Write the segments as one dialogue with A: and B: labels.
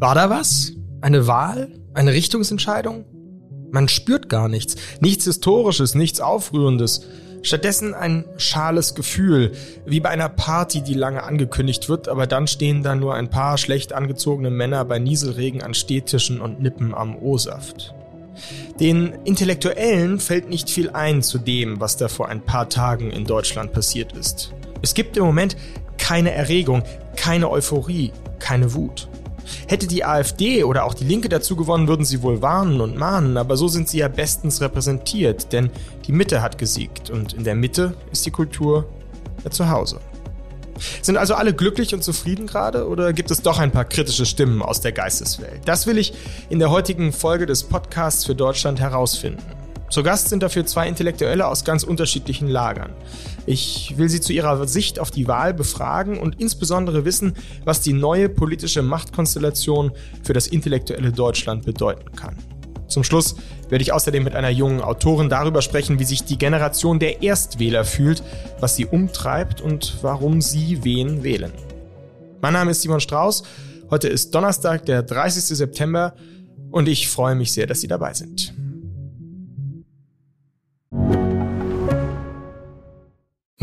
A: War da was? Eine Wahl? Eine Richtungsentscheidung? Man spürt gar nichts. Nichts Historisches, nichts Aufrührendes. Stattdessen ein schales Gefühl, wie bei einer Party, die lange angekündigt wird, aber dann stehen da nur ein paar schlecht angezogene Männer bei Nieselregen an Stehtischen und nippen am O-Saft. Den Intellektuellen fällt nicht viel ein zu dem, was da vor ein paar Tagen in Deutschland passiert ist. Es gibt im Moment keine Erregung, keine Euphorie, keine Wut. Hätte die AfD oder auch die Linke dazu gewonnen, würden sie wohl warnen und mahnen, aber so sind sie ja bestens repräsentiert, denn die Mitte hat gesiegt und in der Mitte ist die Kultur ja zu Hause. Sind also alle glücklich und zufrieden gerade oder gibt es doch ein paar kritische Stimmen aus der Geisteswelt? Das will ich in der heutigen Folge des Podcasts für Deutschland herausfinden. Zu Gast sind dafür zwei Intellektuelle aus ganz unterschiedlichen Lagern. Ich will sie zu ihrer Sicht auf die Wahl befragen und insbesondere wissen, was die neue politische Machtkonstellation für das intellektuelle Deutschland bedeuten kann. Zum Schluss werde ich außerdem mit einer jungen Autorin darüber sprechen, wie sich die Generation der Erstwähler fühlt, was sie umtreibt und warum sie wen wählen. Mein Name ist Simon Strauß. Heute ist Donnerstag, der 30. September und ich freue mich sehr, dass Sie dabei sind.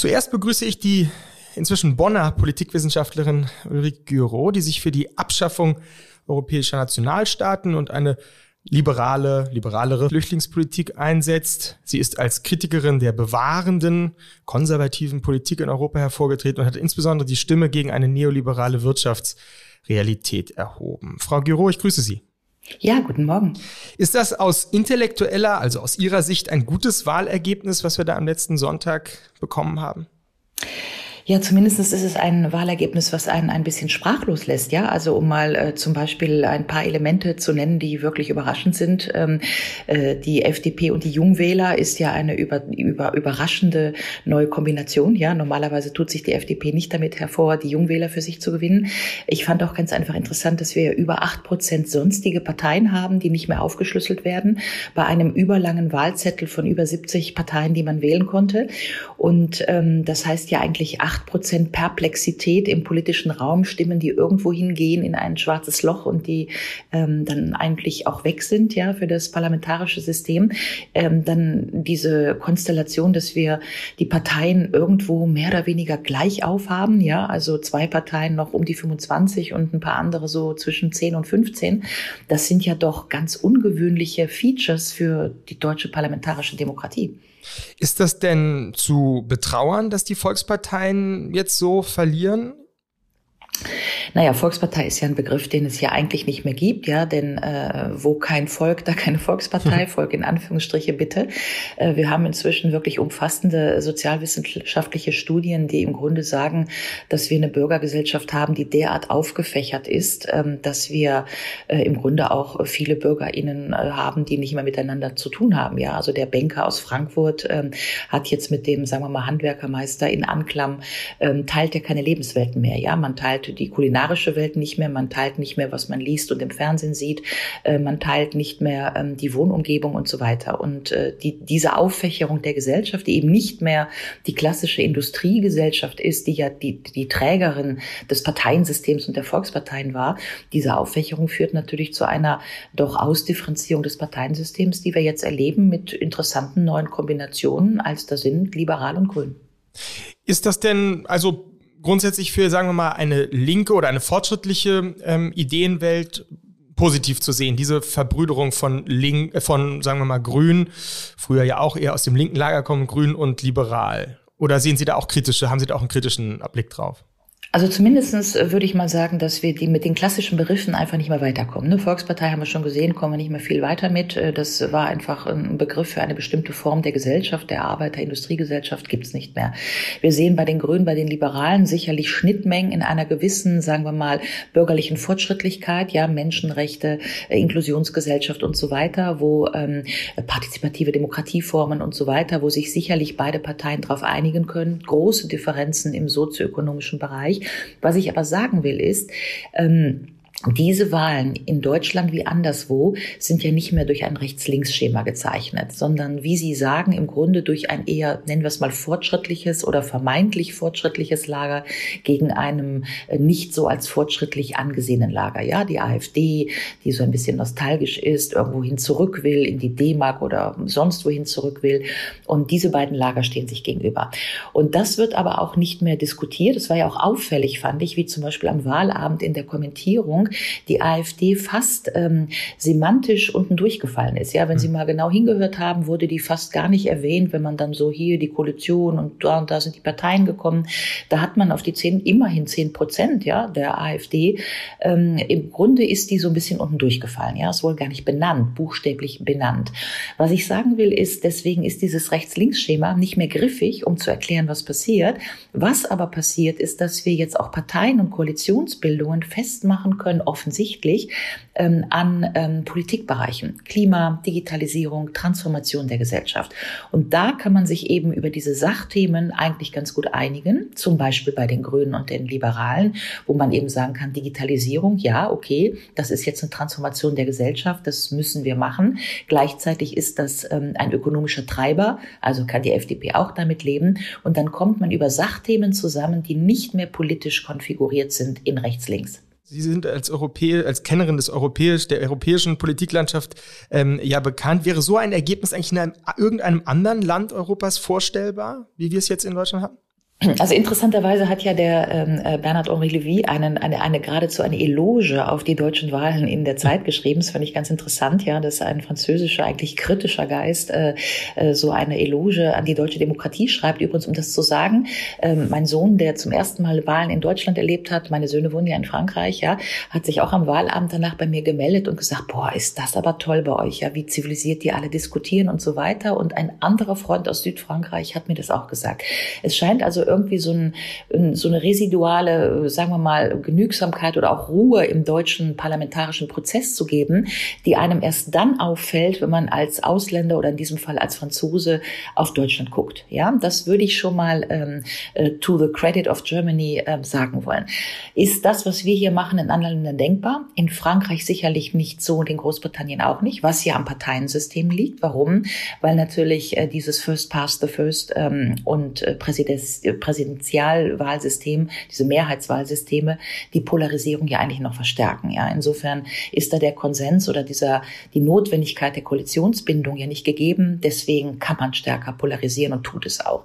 A: Zuerst begrüße ich die inzwischen Bonner Politikwissenschaftlerin Ulrike Gyro, die sich für die Abschaffung europäischer Nationalstaaten und eine liberale, liberalere Flüchtlingspolitik einsetzt. Sie ist als Kritikerin der bewahrenden, konservativen Politik in Europa hervorgetreten und hat insbesondere die Stimme gegen eine neoliberale Wirtschaftsrealität erhoben. Frau Gyro, ich grüße Sie.
B: Ja, guten Morgen.
A: Ist das aus intellektueller, also aus Ihrer Sicht ein gutes Wahlergebnis, was wir da am letzten Sonntag bekommen haben?
B: Ja, zumindest ist es ein Wahlergebnis, was einen ein bisschen sprachlos lässt. Ja, also um mal äh, zum Beispiel ein paar Elemente zu nennen, die wirklich überraschend sind. Ähm, äh, die FDP und die Jungwähler ist ja eine über, über, überraschende neue Kombination. Ja, normalerweise tut sich die FDP nicht damit hervor, die Jungwähler für sich zu gewinnen. Ich fand auch ganz einfach interessant, dass wir über acht Prozent sonstige Parteien haben, die nicht mehr aufgeschlüsselt werden, bei einem überlangen Wahlzettel von über 70 Parteien, die man wählen konnte. Und ähm, das heißt ja eigentlich acht Prozent Perplexität im politischen Raum, Stimmen, die irgendwo hingehen in ein schwarzes Loch und die ähm, dann eigentlich auch weg sind, ja, für das parlamentarische System. Ähm, dann diese Konstellation, dass wir die Parteien irgendwo mehr oder weniger gleich aufhaben, ja, also zwei Parteien noch um die 25 und ein paar andere so zwischen 10 und 15. Das sind ja doch ganz ungewöhnliche Features für die deutsche parlamentarische Demokratie.
A: Ist das denn zu betrauern, dass die Volksparteien jetzt so verlieren?
B: Naja, Volkspartei ist ja ein Begriff, den es ja eigentlich nicht mehr gibt, ja, denn äh, wo kein Volk, da keine Volkspartei, Volk in Anführungsstriche bitte. Äh, wir haben inzwischen wirklich umfassende sozialwissenschaftliche Studien, die im Grunde sagen, dass wir eine Bürgergesellschaft haben, die derart aufgefächert ist, ähm, dass wir äh, im Grunde auch viele BürgerInnen äh, haben, die nicht mehr miteinander zu tun haben, ja. Also der Banker aus Frankfurt ähm, hat jetzt mit dem, sagen wir mal, Handwerkermeister in Anklam, ähm, teilt er keine Lebenswelten mehr, ja. Man teilt die Kulinarik kulinarische Welt nicht mehr, man teilt nicht mehr, was man liest und im Fernsehen sieht, äh, man teilt nicht mehr ähm, die Wohnumgebung und so weiter. Und äh, die, diese Auffächerung der Gesellschaft, die eben nicht mehr die klassische Industriegesellschaft ist, die ja die, die Trägerin des Parteiensystems und der Volksparteien war, diese Auffächerung führt natürlich zu einer doch Ausdifferenzierung des Parteiensystems, die wir jetzt erleben mit interessanten neuen Kombinationen, als da sind liberal und grün.
A: Ist das denn, also grundsätzlich für, sagen wir mal, eine linke oder eine fortschrittliche ähm, Ideenwelt positiv zu sehen, diese Verbrüderung von Link, äh, von, sagen wir mal, Grün, früher ja auch eher aus dem linken Lager kommen, Grün und Liberal. Oder sehen Sie da auch kritische, haben Sie da auch einen kritischen Blick drauf?
B: Also zumindestens äh, würde ich mal sagen, dass wir die mit den klassischen Begriffen einfach nicht mehr weiterkommen. Eine Volkspartei haben wir schon gesehen, kommen wir nicht mehr viel weiter mit. Äh, das war einfach ein Begriff für eine bestimmte Form der Gesellschaft, der Arbeiter-, Industriegesellschaft gibt es nicht mehr. Wir sehen bei den Grünen, bei den Liberalen sicherlich Schnittmengen in einer gewissen, sagen wir mal, bürgerlichen Fortschrittlichkeit, ja, Menschenrechte, äh, Inklusionsgesellschaft und so weiter, wo ähm, partizipative Demokratieformen und so weiter, wo sich sicherlich beide Parteien darauf einigen können. Große Differenzen im sozioökonomischen Bereich. Was ich aber sagen will ist, ähm, diese Wahlen in Deutschland wie anderswo sind ja nicht mehr durch ein Rechts-Links-Schema gezeichnet, sondern wie Sie sagen, im Grunde durch ein eher, nennen wir es mal, fortschrittliches oder vermeintlich fortschrittliches Lager gegen einem äh, nicht so als fortschrittlich angesehenen Lager. Ja, die AfD, die so ein bisschen nostalgisch ist, irgendwohin zurück will, in die D-Mark oder sonst wohin zurück will. Und diese beiden Lager stehen sich gegenüber. Und das wird aber auch nicht mehr diskutiert. Es war ja auch auffällig, fand ich, wie zum Beispiel am Wahlabend in der Kommentierung die AfD fast ähm, semantisch unten durchgefallen ist. Ja, wenn Sie hm. mal genau hingehört haben, wurde die fast gar nicht erwähnt, wenn man dann so hier die Koalition und da und da sind die Parteien gekommen. Da hat man auf die zehn, immerhin zehn Prozent, ja, der AfD. Ähm, Im Grunde ist die so ein bisschen unten durchgefallen. Ja, ist wohl gar nicht benannt, buchstäblich benannt. Was ich sagen will, ist, deswegen ist dieses Rechts-Links-Schema nicht mehr griffig, um zu erklären, was passiert. Was aber passiert, ist, dass wir jetzt auch Parteien und Koalitionsbildungen festmachen können, offensichtlich ähm, an ähm, Politikbereichen. Klima, Digitalisierung, Transformation der Gesellschaft. Und da kann man sich eben über diese Sachthemen eigentlich ganz gut einigen, zum Beispiel bei den Grünen und den Liberalen, wo man eben sagen kann, Digitalisierung, ja, okay, das ist jetzt eine Transformation der Gesellschaft, das müssen wir machen. Gleichzeitig ist das ähm, ein ökonomischer Treiber, also kann die FDP auch damit leben. Und dann kommt man über Sachthemen zusammen, die nicht mehr politisch konfiguriert sind in rechts-links.
A: Sie sind als Europäer, als Kennerin des europäisch, der europäischen Politiklandschaft ähm, ja bekannt. Wäre so ein Ergebnis eigentlich in einem, irgendeinem anderen Land Europas vorstellbar, wie wir es jetzt in Deutschland haben?
B: Also interessanterweise hat ja der ähm, äh, Bernhard-Henri Lévy einen, eine, eine geradezu eine Eloge auf die deutschen Wahlen in der Zeit geschrieben. Das fand ich ganz interessant, ja, dass ein französischer, eigentlich kritischer Geist äh, äh, so eine Eloge an die deutsche Demokratie schreibt. Übrigens, um das zu sagen, äh, mein Sohn, der zum ersten Mal Wahlen in Deutschland erlebt hat, meine Söhne wohnen ja in Frankreich, ja, hat sich auch am Wahlabend danach bei mir gemeldet und gesagt, boah, ist das aber toll bei euch, ja, wie zivilisiert die alle diskutieren und so weiter. Und ein anderer Freund aus Südfrankreich hat mir das auch gesagt. Es scheint also irgendwie so, ein, so eine residuale, sagen wir mal, Genügsamkeit oder auch Ruhe im deutschen parlamentarischen Prozess zu geben, die einem erst dann auffällt, wenn man als Ausländer oder in diesem Fall als Franzose auf Deutschland guckt. Ja, das würde ich schon mal ähm, äh, to the credit of Germany äh, sagen wollen. Ist das, was wir hier machen, in anderen Ländern denkbar? In Frankreich sicherlich nicht so und in Großbritannien auch nicht, was ja am Parteiensystem liegt. Warum? Weil natürlich äh, dieses First Past the First ähm, und äh, Präsidents Präsidentialwahlsystem, diese Mehrheitswahlsysteme, die Polarisierung ja eigentlich noch verstärken. Ja, insofern ist da der Konsens oder dieser, die Notwendigkeit der Koalitionsbindung ja nicht gegeben. Deswegen kann man stärker polarisieren und tut es auch.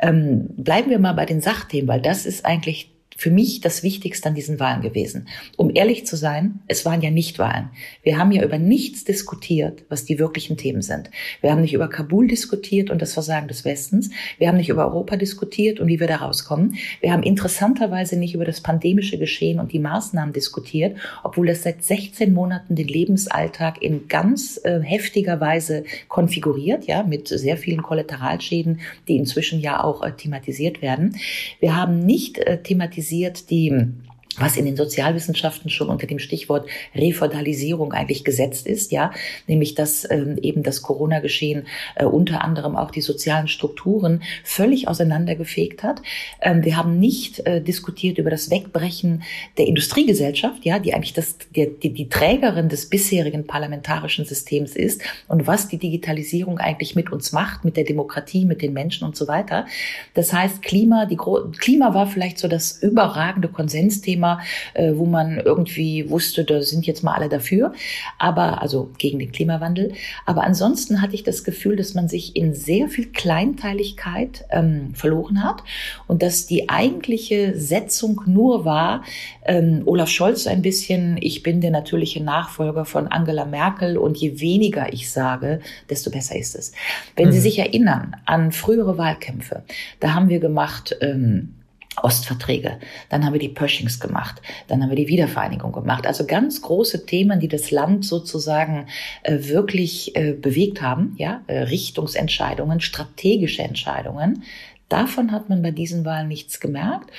B: Ähm, bleiben wir mal bei den Sachthemen, weil das ist eigentlich für mich das Wichtigste an diesen Wahlen gewesen. Um ehrlich zu sein, es waren ja nicht Wahlen. Wir haben ja über nichts diskutiert, was die wirklichen Themen sind. Wir haben nicht über Kabul diskutiert und das Versagen des Westens. Wir haben nicht über Europa diskutiert und wie wir da rauskommen. Wir haben interessanterweise nicht über das pandemische Geschehen und die Maßnahmen diskutiert, obwohl das seit 16 Monaten den Lebensalltag in ganz äh, heftiger Weise konfiguriert, ja, mit sehr vielen Kollateralschäden, die inzwischen ja auch äh, thematisiert werden. Wir haben nicht äh, thematisiert, kritisiert die was in den Sozialwissenschaften schon unter dem Stichwort Refeudalisierung eigentlich gesetzt ist, ja, nämlich dass ähm, eben das Corona-Geschehen äh, unter anderem auch die sozialen Strukturen völlig auseinandergefegt hat. Ähm, wir haben nicht äh, diskutiert über das Wegbrechen der Industriegesellschaft, ja, die eigentlich das, der, die, die Trägerin des bisherigen parlamentarischen Systems ist und was die Digitalisierung eigentlich mit uns macht, mit der Demokratie, mit den Menschen und so weiter. Das heißt, Klima, die Klima war vielleicht so das überragende Konsensthema Thema, äh, wo man irgendwie wusste, da sind jetzt mal alle dafür, aber also gegen den Klimawandel. Aber ansonsten hatte ich das Gefühl, dass man sich in sehr viel Kleinteiligkeit ähm, verloren hat und dass die eigentliche Setzung nur war, ähm, Olaf Scholz ein bisschen, ich bin der natürliche Nachfolger von Angela Merkel und je weniger ich sage, desto besser ist es. Wenn mhm. Sie sich erinnern an frühere Wahlkämpfe, da haben wir gemacht, ähm, Ostverträge, dann haben wir die Pershings gemacht, dann haben wir die Wiedervereinigung gemacht. Also ganz große Themen, die das Land sozusagen äh, wirklich äh, bewegt haben, ja, äh, Richtungsentscheidungen, strategische Entscheidungen. Davon hat man bei diesen Wahlen nichts gemerkt.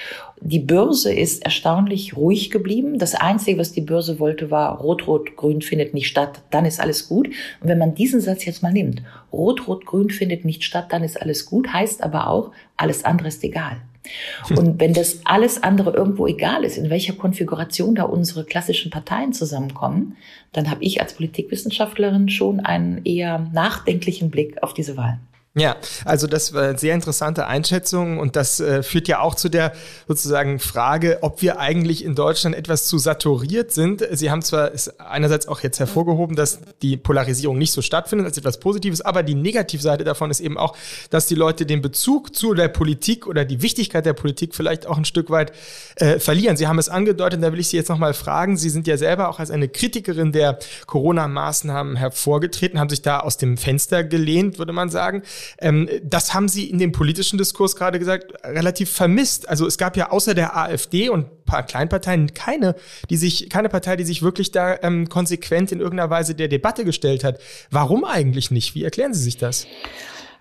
B: Die Börse ist erstaunlich ruhig geblieben. Das Einzige, was die Börse wollte, war Rot-Rot-Grün findet nicht statt, dann ist alles gut. Und wenn man diesen Satz jetzt mal nimmt, Rot-Rot-Grün findet nicht statt, dann ist alles gut, heißt aber auch, alles andere ist egal. Und wenn das alles andere irgendwo egal ist, in welcher Konfiguration da unsere klassischen Parteien zusammenkommen, dann habe ich als Politikwissenschaftlerin schon einen eher nachdenklichen Blick auf diese Wahlen.
A: Ja, also das war eine sehr interessante Einschätzung und das äh, führt ja auch zu der sozusagen Frage, ob wir eigentlich in Deutschland etwas zu saturiert sind. Sie haben zwar einerseits auch jetzt hervorgehoben, dass die Polarisierung nicht so stattfindet als etwas Positives, aber die Negativseite davon ist eben auch, dass die Leute den Bezug zu der Politik oder die Wichtigkeit der Politik vielleicht auch ein Stück weit äh, verlieren. Sie haben es angedeutet, da will ich Sie jetzt nochmal fragen. Sie sind ja selber auch als eine Kritikerin der Corona-Maßnahmen hervorgetreten, haben sich da aus dem Fenster gelehnt, würde man sagen. Ähm, das haben Sie in dem politischen Diskurs gerade gesagt, relativ vermisst. Also es gab ja außer der AfD und ein paar Kleinparteien keine, die sich, keine Partei, die sich wirklich da ähm, konsequent in irgendeiner Weise der Debatte gestellt hat. Warum eigentlich nicht? Wie erklären Sie sich das?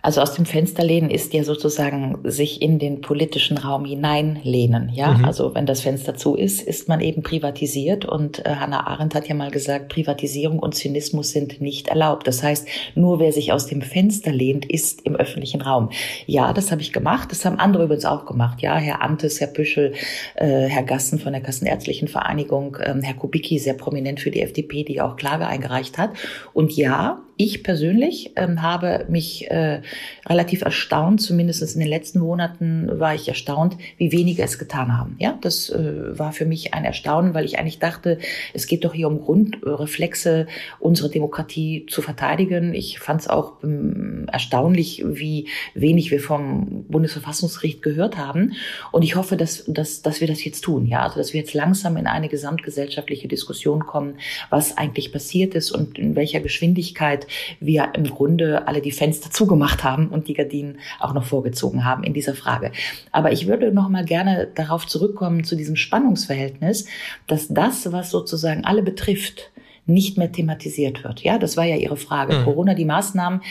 B: Also aus dem Fenster lehnen ist ja sozusagen sich in den politischen Raum hineinlehnen. Ja, mhm. also wenn das Fenster zu ist, ist man eben privatisiert. Und äh, Hannah Arendt hat ja mal gesagt, Privatisierung und Zynismus sind nicht erlaubt. Das heißt, nur wer sich aus dem Fenster lehnt, ist im öffentlichen Raum. Ja, das habe ich gemacht. Das haben andere übrigens auch gemacht. Ja, Herr Antes, Herr Püschel, äh, Herr Gassen von der Kassenärztlichen Vereinigung, äh, Herr Kubicki, sehr prominent für die FDP, die auch Klage eingereicht hat. Und ja, ich persönlich ähm, habe mich äh, relativ erstaunt, zumindest in den letzten Monaten war ich erstaunt, wie wenige es getan haben. Ja, das äh, war für mich ein Erstaunen, weil ich eigentlich dachte, es geht doch hier um Grundreflexe, unsere Demokratie zu verteidigen. Ich fand es auch ähm, erstaunlich, wie wenig wir vom Bundesverfassungsgericht gehört haben. Und ich hoffe, dass, dass, dass wir das jetzt tun. Ja, also dass wir jetzt langsam in eine gesamtgesellschaftliche Diskussion kommen, was eigentlich passiert ist und in welcher Geschwindigkeit wir im Grunde alle die Fenster zugemacht haben und die Gardinen auch noch vorgezogen haben in dieser Frage. Aber ich würde noch mal gerne darauf zurückkommen zu diesem Spannungsverhältnis, dass das, was sozusagen alle betrifft, nicht mehr thematisiert wird. Ja, das war ja Ihre Frage. Mhm. Corona, die Maßnahmen.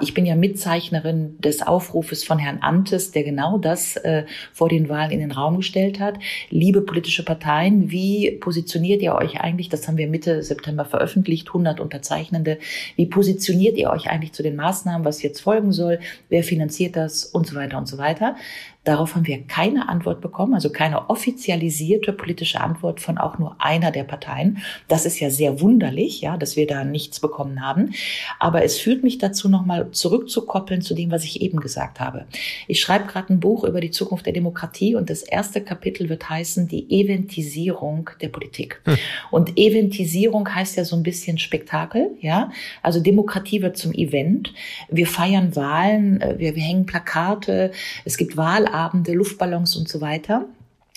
B: ich bin ja Mitzeichnerin des Aufrufes von Herrn Antes, der genau das äh, vor den Wahlen in den Raum gestellt hat. Liebe politische Parteien, wie positioniert ihr euch eigentlich? Das haben wir Mitte September veröffentlicht, 100 Unterzeichnende. Wie positioniert ihr euch eigentlich zu den Maßnahmen, was jetzt folgen soll? Wer finanziert das und so weiter und so weiter? Darauf haben wir keine Antwort bekommen, also keine offizialisierte politische Antwort von auch nur einer der Parteien. Das ist ja sehr wunderlich, ja, dass wir da nichts bekommen haben. Aber es führt mich dazu, nochmal zurückzukoppeln zu dem, was ich eben gesagt habe. Ich schreibe gerade ein Buch über die Zukunft der Demokratie und das erste Kapitel wird heißen die Eventisierung der Politik. Hm. Und Eventisierung heißt ja so ein bisschen Spektakel, ja. Also Demokratie wird zum Event. Wir feiern Wahlen, äh, wir, wir hängen Plakate, es gibt Wahlabende Abende, Luftballons und so weiter.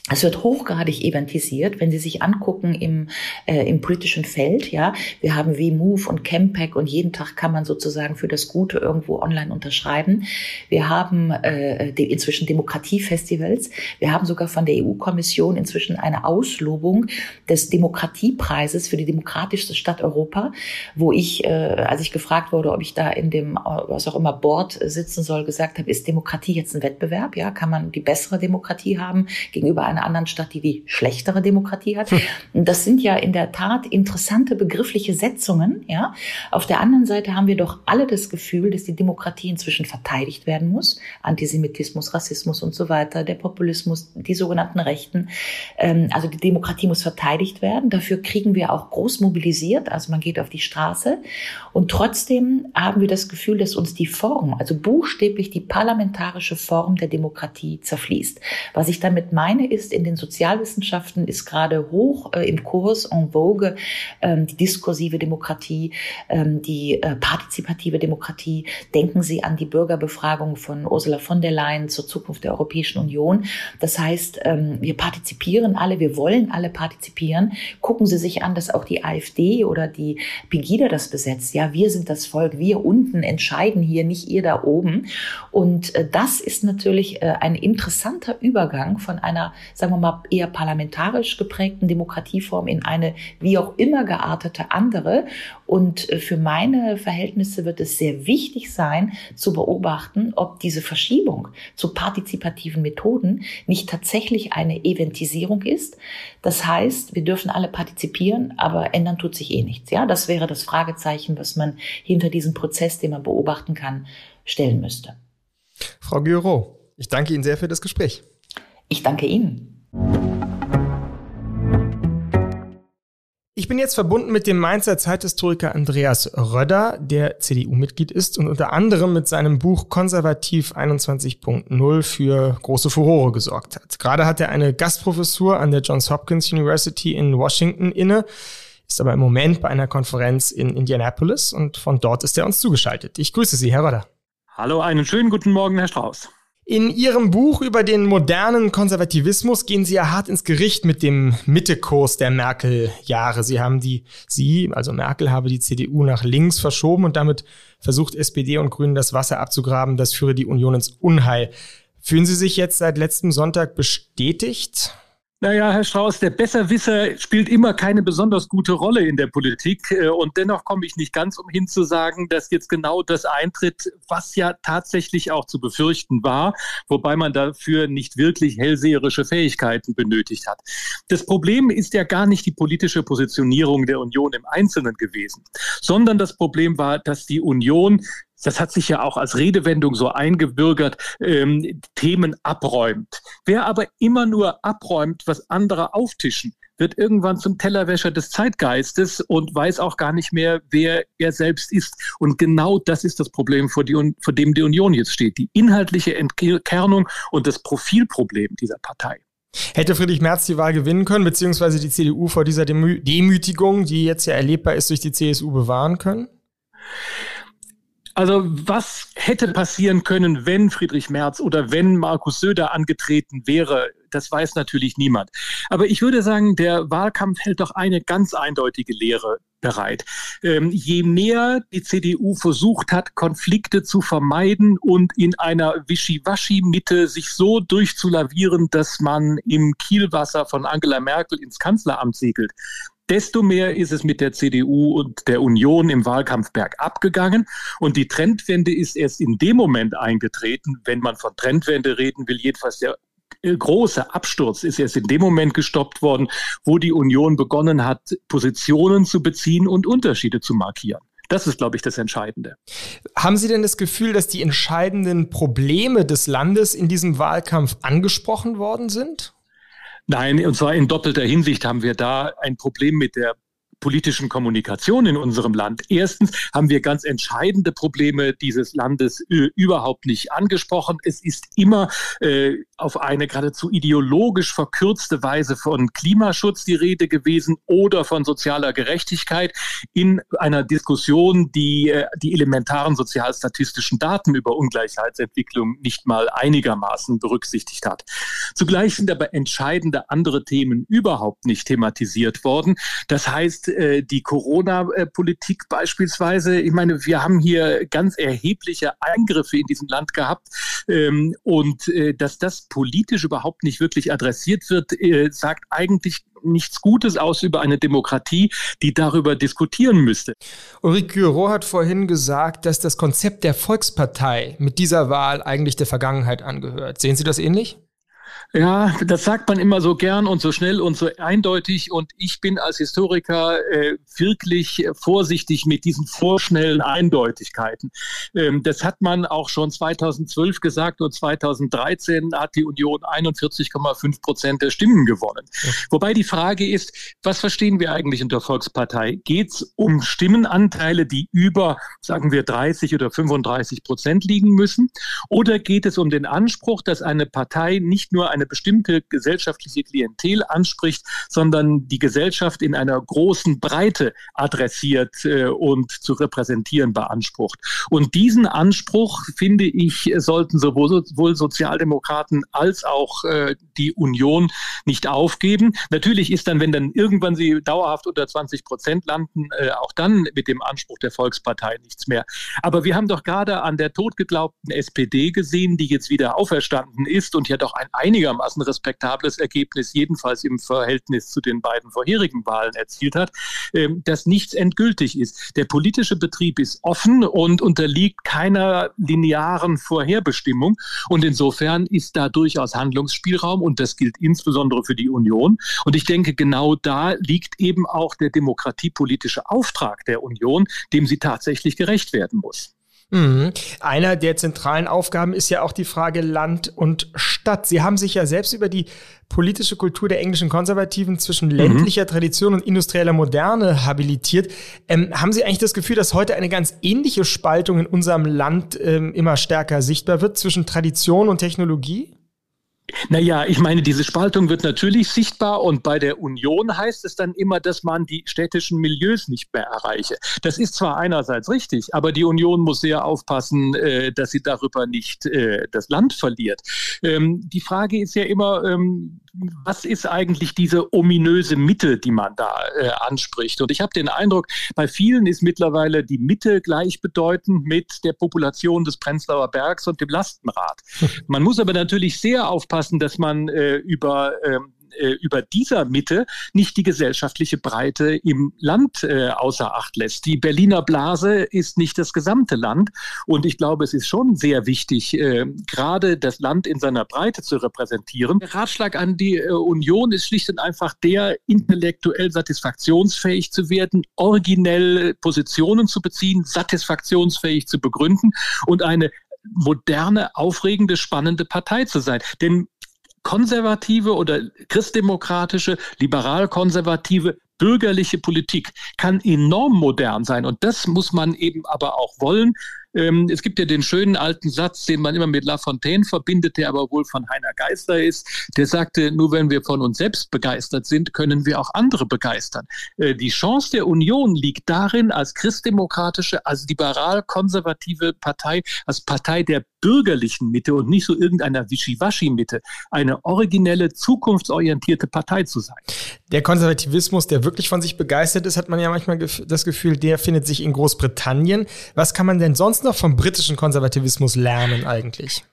B: Es wird hochgradig eventisiert, wenn Sie sich angucken im, äh, im politischen Feld. Ja, wir haben wie Move und Campac und jeden Tag kann man sozusagen für das Gute irgendwo online unterschreiben. Wir haben äh, die, inzwischen Demokratiefestivals. Wir haben sogar von der EU-Kommission inzwischen eine Auslobung des Demokratiepreises für die demokratischste Stadt Europa, wo ich, äh, als ich gefragt wurde, ob ich da in dem was auch immer Board sitzen soll, gesagt habe, ist Demokratie jetzt ein Wettbewerb? Ja, kann man die bessere Demokratie haben gegenüber einer anderen Stadt, die die schlechtere Demokratie hat. Das sind ja in der Tat interessante begriffliche Setzungen. Ja, auf der anderen Seite haben wir doch alle das Gefühl, dass die Demokratie inzwischen verteidigt werden muss. Antisemitismus, Rassismus und so weiter, der Populismus, die sogenannten Rechten. Ähm, also die Demokratie muss verteidigt werden. Dafür kriegen wir auch groß mobilisiert. Also man geht auf die Straße. Und trotzdem haben wir das Gefühl, dass uns die Form, also buchstäblich die parlamentarische Form der Demokratie zerfließt. Was ich damit meine, ist, ist, in den Sozialwissenschaften ist gerade hoch äh, im Kurs, en vogue, ähm, die diskursive Demokratie, ähm, die äh, partizipative Demokratie. Denken Sie an die Bürgerbefragung von Ursula von der Leyen zur Zukunft der Europäischen Union. Das heißt, ähm, wir partizipieren alle, wir wollen alle partizipieren. Gucken Sie sich an, dass auch die AfD oder die Pegida das besetzt. Ja, wir sind das Volk, wir unten entscheiden hier, nicht ihr da oben. Und äh, das ist natürlich äh, ein interessanter Übergang von einer, sagen wir mal, eher parlamentarisch geprägten Demokratieform in eine wie auch immer geartete andere. Und äh, für meine Verhältnisse wird es sehr wichtig sein, zu beobachten, ob diese Verschiebung zu partizipativen Methoden nicht tatsächlich eine Eventisierung ist. Das heißt, wir dürfen alle partizipieren, aber ändern tut sich eh nichts. Ja, das wäre das Fragezeichen, was man hinter diesem Prozess, den man beobachten kann, stellen müsste.
A: Frau Giro, ich danke Ihnen sehr für das Gespräch.
B: Ich danke Ihnen.
A: Ich bin jetzt verbunden mit dem Mainzer Zeithistoriker Andreas Röder, der CDU-Mitglied ist und unter anderem mit seinem Buch Konservativ 21.0 für große Furore gesorgt hat. Gerade hat er eine Gastprofessur an der Johns Hopkins University in Washington inne, ist aber im Moment bei einer Konferenz in Indianapolis und von dort ist er uns zugeschaltet. Ich grüße Sie, Herr Röder.
C: Hallo, einen schönen guten Morgen, Herr Strauß.
A: In Ihrem Buch über den modernen Konservativismus gehen Sie ja hart ins Gericht mit dem Mittekurs der Merkel-Jahre. Sie haben die, Sie, also Merkel, habe die CDU nach links verschoben und damit versucht SPD und Grünen das Wasser abzugraben. Das führe die Union ins Unheil. Fühlen Sie sich jetzt seit letztem Sonntag bestätigt?
C: Naja, Herr Strauß, der Besserwisser spielt immer keine besonders gute Rolle in der Politik. Äh, und dennoch komme ich nicht ganz umhin zu sagen, dass jetzt genau das eintritt, was ja tatsächlich auch zu befürchten war, wobei man dafür nicht wirklich hellseherische Fähigkeiten benötigt hat. Das Problem ist ja gar nicht die politische Positionierung der Union im Einzelnen gewesen, sondern das Problem war, dass die Union das hat sich ja auch als Redewendung so eingebürgert, ähm, Themen abräumt. Wer aber immer nur abräumt, was andere auftischen, wird irgendwann zum Tellerwäscher des Zeitgeistes und weiß auch gar nicht mehr, wer er selbst ist. Und genau das ist das Problem, vor, die, vor dem die Union jetzt steht. Die inhaltliche Entkernung und das Profilproblem dieser Partei.
A: Hätte Friedrich Merz die Wahl gewinnen können, beziehungsweise die CDU vor dieser Demütigung, die jetzt ja erlebbar ist, durch die CSU bewahren können?
C: Also was hätte passieren können, wenn Friedrich Merz oder wenn Markus Söder angetreten wäre, das weiß natürlich niemand. Aber ich würde sagen, der Wahlkampf hält doch eine ganz eindeutige Lehre bereit. Ähm, je mehr die CDU versucht hat, Konflikte zu vermeiden und in einer Wischiwaschi-Mitte sich so durchzulavieren, dass man im Kielwasser von Angela Merkel ins Kanzleramt segelt, desto mehr ist es mit der CDU und der Union im Wahlkampf bergab gegangen. Und die Trendwende ist erst in dem Moment eingetreten, wenn man von Trendwende reden will, jedenfalls der äh, große Absturz ist erst in dem Moment gestoppt worden, wo die Union begonnen hat, Positionen zu beziehen und Unterschiede zu markieren. Das ist, glaube ich, das Entscheidende.
A: Haben Sie denn das Gefühl, dass die entscheidenden Probleme des Landes in diesem Wahlkampf angesprochen worden sind?
C: Nein, und zwar in doppelter Hinsicht haben wir da ein Problem mit der politischen Kommunikation in unserem Land. Erstens haben wir ganz entscheidende Probleme dieses Landes äh, überhaupt nicht angesprochen. Es ist immer äh, auf eine geradezu ideologisch verkürzte Weise von Klimaschutz die Rede gewesen oder von sozialer Gerechtigkeit in einer Diskussion, die äh, die elementaren sozialstatistischen Daten über Ungleichheitsentwicklung nicht mal einigermaßen berücksichtigt hat. Zugleich sind aber entscheidende andere Themen überhaupt nicht thematisiert worden. Das heißt, äh, die Corona-Politik beispielsweise. Ich meine, wir haben hier ganz erhebliche Eingriffe in diesem Land gehabt. Ähm, und äh, dass das politisch überhaupt nicht wirklich adressiert wird, äh, sagt eigentlich nichts Gutes aus über eine Demokratie, die darüber diskutieren müsste.
A: Ulrike Gyro hat vorhin gesagt, dass das Konzept der Volkspartei mit dieser Wahl eigentlich der Vergangenheit angehört. Sehen Sie das ähnlich?
C: Ja, das sagt man immer so gern und so schnell und so eindeutig. Und ich bin als Historiker äh, wirklich vorsichtig mit diesen vorschnellen Eindeutigkeiten. Ähm, das hat man auch schon 2012 gesagt und 2013 hat die Union 41,5 Prozent der Stimmen gewonnen. Ja. Wobei die Frage ist, was verstehen wir eigentlich unter Volkspartei? Geht es um Stimmenanteile, die über, sagen wir, 30 oder 35 Prozent liegen müssen? Oder geht es um den Anspruch, dass eine Partei nicht nur nur eine bestimmte gesellschaftliche Klientel anspricht, sondern die Gesellschaft in einer großen Breite adressiert äh, und zu repräsentieren beansprucht. Und diesen Anspruch, finde ich, sollten sowohl, sowohl Sozialdemokraten als auch äh, die Union nicht aufgeben. Natürlich ist dann, wenn dann irgendwann sie dauerhaft unter 20 Prozent landen, äh, auch dann mit dem Anspruch der Volkspartei nichts mehr. Aber wir haben doch gerade an der totgeglaubten SPD gesehen, die jetzt wieder auferstanden ist und ja doch ein einigermaßen respektables Ergebnis, jedenfalls im Verhältnis zu den beiden vorherigen Wahlen erzielt hat, äh, dass nichts endgültig ist. Der politische Betrieb ist offen und unterliegt keiner linearen Vorherbestimmung. Und insofern ist da durchaus Handlungsspielraum und das gilt insbesondere für die Union. Und ich denke, genau da liegt eben auch der demokratiepolitische Auftrag der Union, dem sie tatsächlich gerecht werden muss.
A: Mhm. Einer der zentralen Aufgaben ist ja auch die Frage Land und Stadt. Sie haben sich ja selbst über die politische Kultur der englischen Konservativen zwischen mhm. ländlicher Tradition und industrieller Moderne habilitiert. Ähm, haben Sie eigentlich das Gefühl, dass heute eine ganz ähnliche Spaltung in unserem Land ähm, immer stärker sichtbar wird zwischen Tradition und Technologie?
C: Naja, ich meine, diese Spaltung wird natürlich sichtbar und bei der Union heißt es dann immer, dass man die städtischen Milieus nicht mehr erreiche. Das ist zwar einerseits richtig, aber die Union muss sehr aufpassen, äh, dass sie darüber nicht äh, das Land verliert. Ähm, die Frage ist ja immer, ähm, was ist eigentlich diese ominöse Mitte, die man da äh, anspricht? Und ich habe den Eindruck, bei vielen ist mittlerweile die Mitte gleichbedeutend mit der Population des Prenzlauer Bergs und dem Lastenrad. Man muss aber natürlich sehr aufpassen, dass man äh, über ähm, äh, über dieser Mitte nicht die gesellschaftliche Breite im Land äh, außer Acht lässt. Die Berliner Blase ist nicht das gesamte Land und ich glaube, es ist schon sehr wichtig, äh, gerade das Land in seiner Breite zu repräsentieren. Der Ratschlag an die äh, Union ist schlicht und einfach der, intellektuell satisfaktionsfähig zu werden, originell Positionen zu beziehen, satisfaktionsfähig zu begründen und eine moderne, aufregende, spannende Partei zu sein. Denn konservative oder christdemokratische, liberal-konservative bürgerliche Politik kann enorm modern sein. Und das muss man eben aber auch wollen. Ähm, es gibt ja den schönen alten Satz, den man immer mit La Fontaine verbindet, der aber wohl von Heiner Geister ist. Der sagte, nur wenn wir von uns selbst begeistert sind, können wir auch andere begeistern. Äh, die Chance der Union liegt darin, als christdemokratische, als liberal-konservative Partei, als Partei der bürgerlichen Mitte und nicht so irgendeiner Wischiwaschi-Mitte, eine originelle, zukunftsorientierte Partei zu sein.
A: Der Konservativismus, der wirklich von sich begeistert ist, hat man ja manchmal das Gefühl, der findet sich in Großbritannien. Was kann man denn sonst noch vom britischen Konservativismus lernen eigentlich?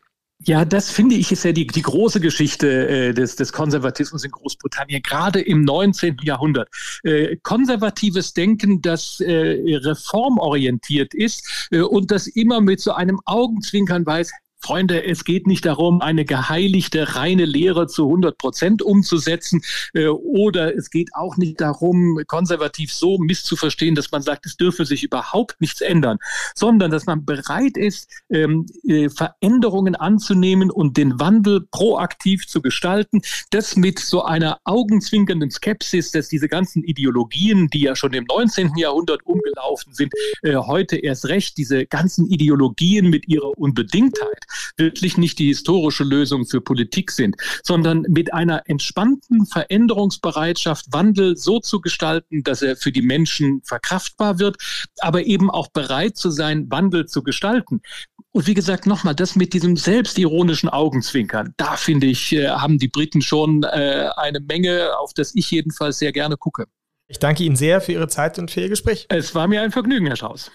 C: Ja, das finde ich ist ja die, die große Geschichte äh, des, des Konservatismus in Großbritannien, gerade im 19. Jahrhundert. Äh, konservatives Denken, das äh, reformorientiert ist äh, und das immer mit so einem Augenzwinkern weiß, Freunde, es geht nicht darum, eine geheiligte, reine Lehre zu 100 Prozent umzusetzen äh, oder es geht auch nicht darum, konservativ so misszuverstehen, dass man sagt, es dürfe sich überhaupt nichts ändern, sondern dass man bereit ist, ähm, äh, Veränderungen anzunehmen und den Wandel proaktiv zu gestalten. Das mit so einer augenzwinkernden Skepsis, dass diese ganzen Ideologien, die ja schon im 19. Jahrhundert umgelaufen sind, äh, heute erst recht, diese ganzen Ideologien mit ihrer Unbedingtheit, wirklich nicht die historische Lösung für Politik sind, sondern mit einer entspannten Veränderungsbereitschaft Wandel so zu gestalten, dass er für die Menschen verkraftbar wird, aber eben auch bereit zu sein, Wandel zu gestalten. Und wie gesagt, nochmal, das mit diesem selbstironischen Augenzwinkern, da finde ich, äh, haben die Briten schon äh, eine Menge, auf das ich jedenfalls sehr gerne gucke.
A: Ich danke Ihnen sehr für Ihre Zeit und für Ihr Gespräch.
C: Es war mir ein Vergnügen, Herr Strauß.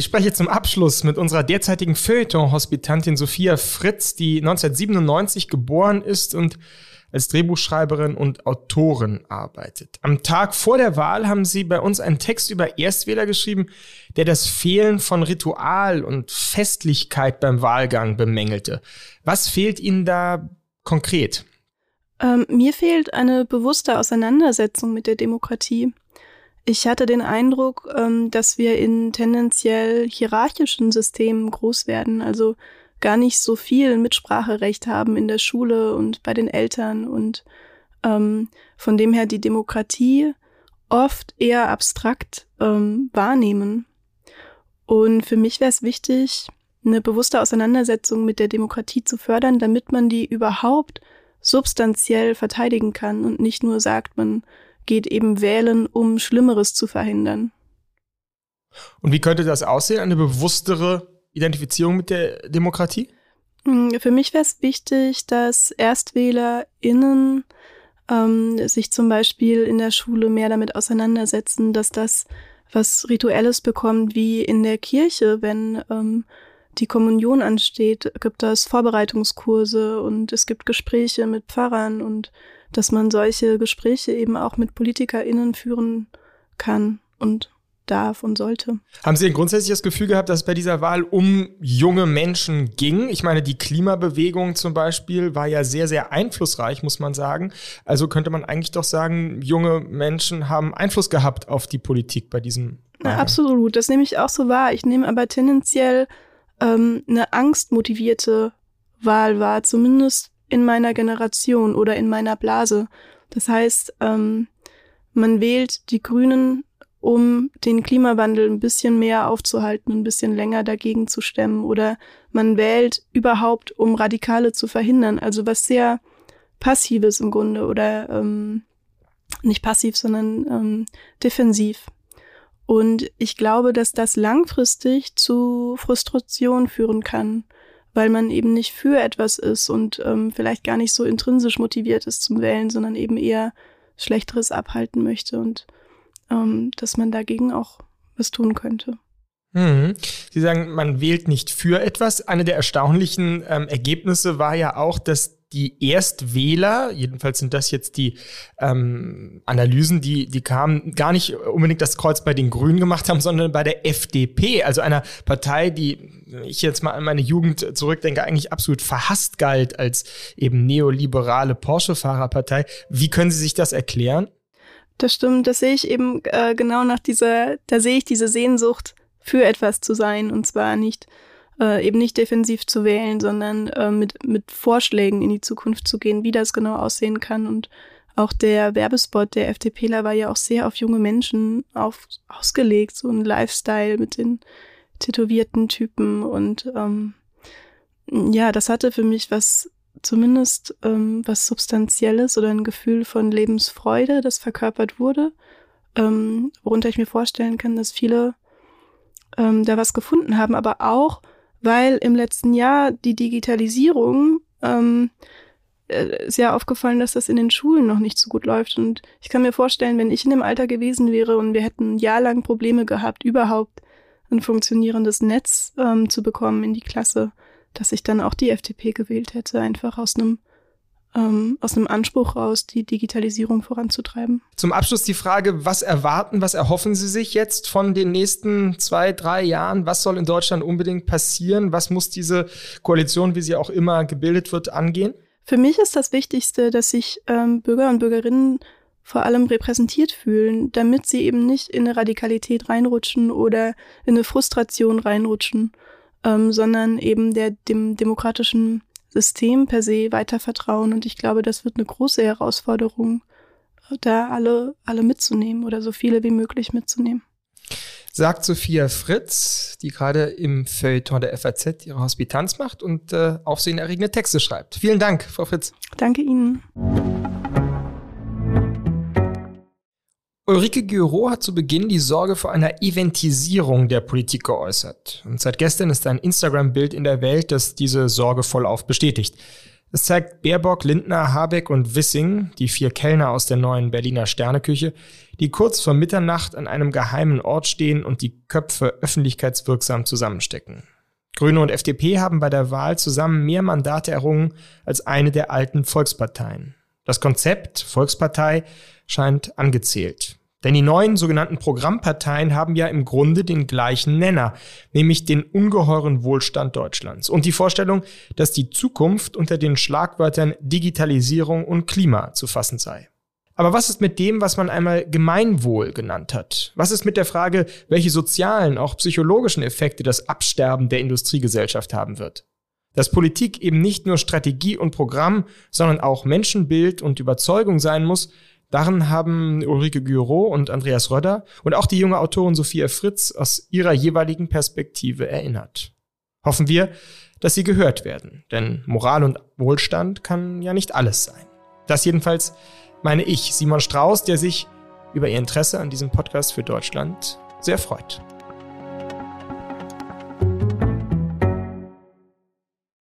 A: Ich spreche zum Abschluss mit unserer derzeitigen Feuilleton-Hospitantin Sophia Fritz, die 1997 geboren ist und als Drehbuchschreiberin und Autorin arbeitet. Am Tag vor der Wahl haben Sie bei uns einen Text über Erstwähler geschrieben, der das Fehlen von Ritual und Festlichkeit beim Wahlgang bemängelte. Was fehlt Ihnen da konkret?
D: Ähm, mir fehlt eine bewusste Auseinandersetzung mit der Demokratie. Ich hatte den Eindruck, ähm, dass wir in tendenziell hierarchischen Systemen groß werden, also gar nicht so viel Mitspracherecht haben in der Schule und bei den Eltern und ähm, von dem her die Demokratie oft eher abstrakt ähm, wahrnehmen. Und für mich wäre es wichtig, eine bewusste Auseinandersetzung mit der Demokratie zu fördern, damit man die überhaupt substanziell verteidigen kann und nicht nur sagt, man geht eben wählen, um Schlimmeres zu verhindern.
A: Und wie könnte das aussehen? Eine bewusstere Identifizierung mit der Demokratie?
D: Hm, für mich wäre es wichtig, dass ErstwählerInnen ähm, sich zum Beispiel in der Schule mehr damit auseinandersetzen, dass das was Rituelles bekommt, wie in der Kirche, wenn ähm, die Kommunion ansteht, gibt es Vorbereitungskurse und es gibt Gespräche mit Pfarrern und dass man solche Gespräche eben auch mit PolitikerInnen führen kann und darf und sollte.
A: Haben Sie ein grundsätzliches Gefühl gehabt, dass es bei dieser Wahl um junge Menschen ging? Ich meine, die Klimabewegung zum Beispiel war ja sehr, sehr einflussreich, muss man sagen. Also könnte man eigentlich doch sagen, junge Menschen haben Einfluss gehabt auf die Politik bei diesem.
D: Na, absolut, das nehme ich auch so wahr. Ich nehme aber tendenziell ähm, eine angstmotivierte Wahl wahr, zumindest in meiner Generation oder in meiner Blase. Das heißt, ähm, man wählt die Grünen, um den Klimawandel ein bisschen mehr aufzuhalten, ein bisschen länger dagegen zu stemmen. Oder man wählt überhaupt, um Radikale zu verhindern. Also was sehr passives im Grunde oder ähm, nicht passiv, sondern ähm, defensiv. Und ich glaube, dass das langfristig zu Frustration führen kann weil man eben nicht für etwas ist und ähm, vielleicht gar nicht so intrinsisch motiviert ist zum Wählen, sondern eben eher Schlechteres abhalten möchte und ähm, dass man dagegen auch was tun könnte.
A: Mhm. Sie sagen, man wählt nicht für etwas. Eine der erstaunlichen ähm, Ergebnisse war ja auch, dass die Erstwähler, jedenfalls sind das jetzt die ähm, Analysen, die, die kamen, gar nicht unbedingt das Kreuz bei den Grünen gemacht haben, sondern bei der FDP, also einer Partei, die ich jetzt mal an meine Jugend zurückdenke, eigentlich absolut verhasst galt als eben neoliberale Porsche-Fahrerpartei. Wie können Sie sich das erklären?
D: Das stimmt, das sehe ich eben äh, genau nach dieser, da sehe ich diese Sehnsucht, für etwas zu sein und zwar nicht äh, eben nicht defensiv zu wählen, sondern äh, mit, mit Vorschlägen in die Zukunft zu gehen, wie das genau aussehen kann. Und auch der Werbespot der FDPler war ja auch sehr auf junge Menschen auf, ausgelegt, so ein Lifestyle mit den tätowierten Typen. Und ähm, ja, das hatte für mich was zumindest ähm, was Substanzielles oder ein Gefühl von Lebensfreude, das verkörpert wurde, ähm, worunter ich mir vorstellen kann, dass viele ähm, da was gefunden haben, aber auch weil im letzten Jahr die Digitalisierung ähm, äh, ist ja aufgefallen, dass das in den Schulen noch nicht so gut läuft. Und ich kann mir vorstellen, wenn ich in dem Alter gewesen wäre und wir hätten ein Jahr lang Probleme gehabt, überhaupt ein funktionierendes Netz ähm, zu bekommen in die Klasse, dass ich dann auch die FDP gewählt hätte, einfach aus einem ähm, aus einem Anspruch raus, die Digitalisierung voranzutreiben.
A: Zum Abschluss die Frage, was erwarten, was erhoffen Sie sich jetzt von den nächsten zwei, drei Jahren? Was soll in Deutschland unbedingt passieren? Was muss diese Koalition, wie sie auch immer gebildet wird, angehen?
D: Für mich ist das Wichtigste, dass sich ähm, Bürger und Bürgerinnen vor allem repräsentiert fühlen, damit sie eben nicht in eine Radikalität reinrutschen oder in eine Frustration reinrutschen, ähm, sondern eben der dem demokratischen System per se weiter vertrauen. Und ich glaube, das wird eine große Herausforderung, da alle, alle mitzunehmen oder so viele wie möglich mitzunehmen.
A: Sagt Sophia Fritz, die gerade im Feuilleton der FAZ ihre Hospitanz macht und äh, aufsehenerregende Texte schreibt. Vielen Dank, Frau Fritz.
D: Danke Ihnen.
A: Ulrike Gyro hat zu Beginn die Sorge vor einer Eventisierung der Politik geäußert. Und seit gestern ist ein Instagram-Bild in der Welt, das diese Sorge vollauf bestätigt. Es zeigt Baerbock, Lindner, Habeck und Wissing, die vier Kellner aus der neuen Berliner Sterneküche, die kurz vor Mitternacht an einem geheimen Ort stehen und die Köpfe öffentlichkeitswirksam zusammenstecken. Grüne und FDP haben bei der Wahl zusammen mehr Mandate errungen als eine der alten Volksparteien. Das Konzept Volkspartei scheint angezählt. Denn die neuen sogenannten Programmparteien haben ja im Grunde den gleichen Nenner, nämlich den ungeheuren Wohlstand Deutschlands und die Vorstellung, dass die Zukunft unter den Schlagwörtern Digitalisierung und Klima zu fassen sei. Aber was ist mit dem, was man einmal Gemeinwohl genannt hat? Was ist mit der Frage, welche sozialen, auch psychologischen Effekte das Absterben der Industriegesellschaft haben wird? Dass Politik eben nicht nur Strategie und Programm, sondern auch Menschenbild und Überzeugung sein muss, Daran haben Ulrike Gyro und Andreas Röder und auch die junge Autorin Sophia Fritz aus ihrer jeweiligen Perspektive erinnert. Hoffen wir, dass sie gehört werden, denn Moral und Wohlstand kann ja nicht alles sein. Das jedenfalls meine ich, Simon Strauß, der sich über Ihr Interesse an diesem Podcast für Deutschland sehr freut.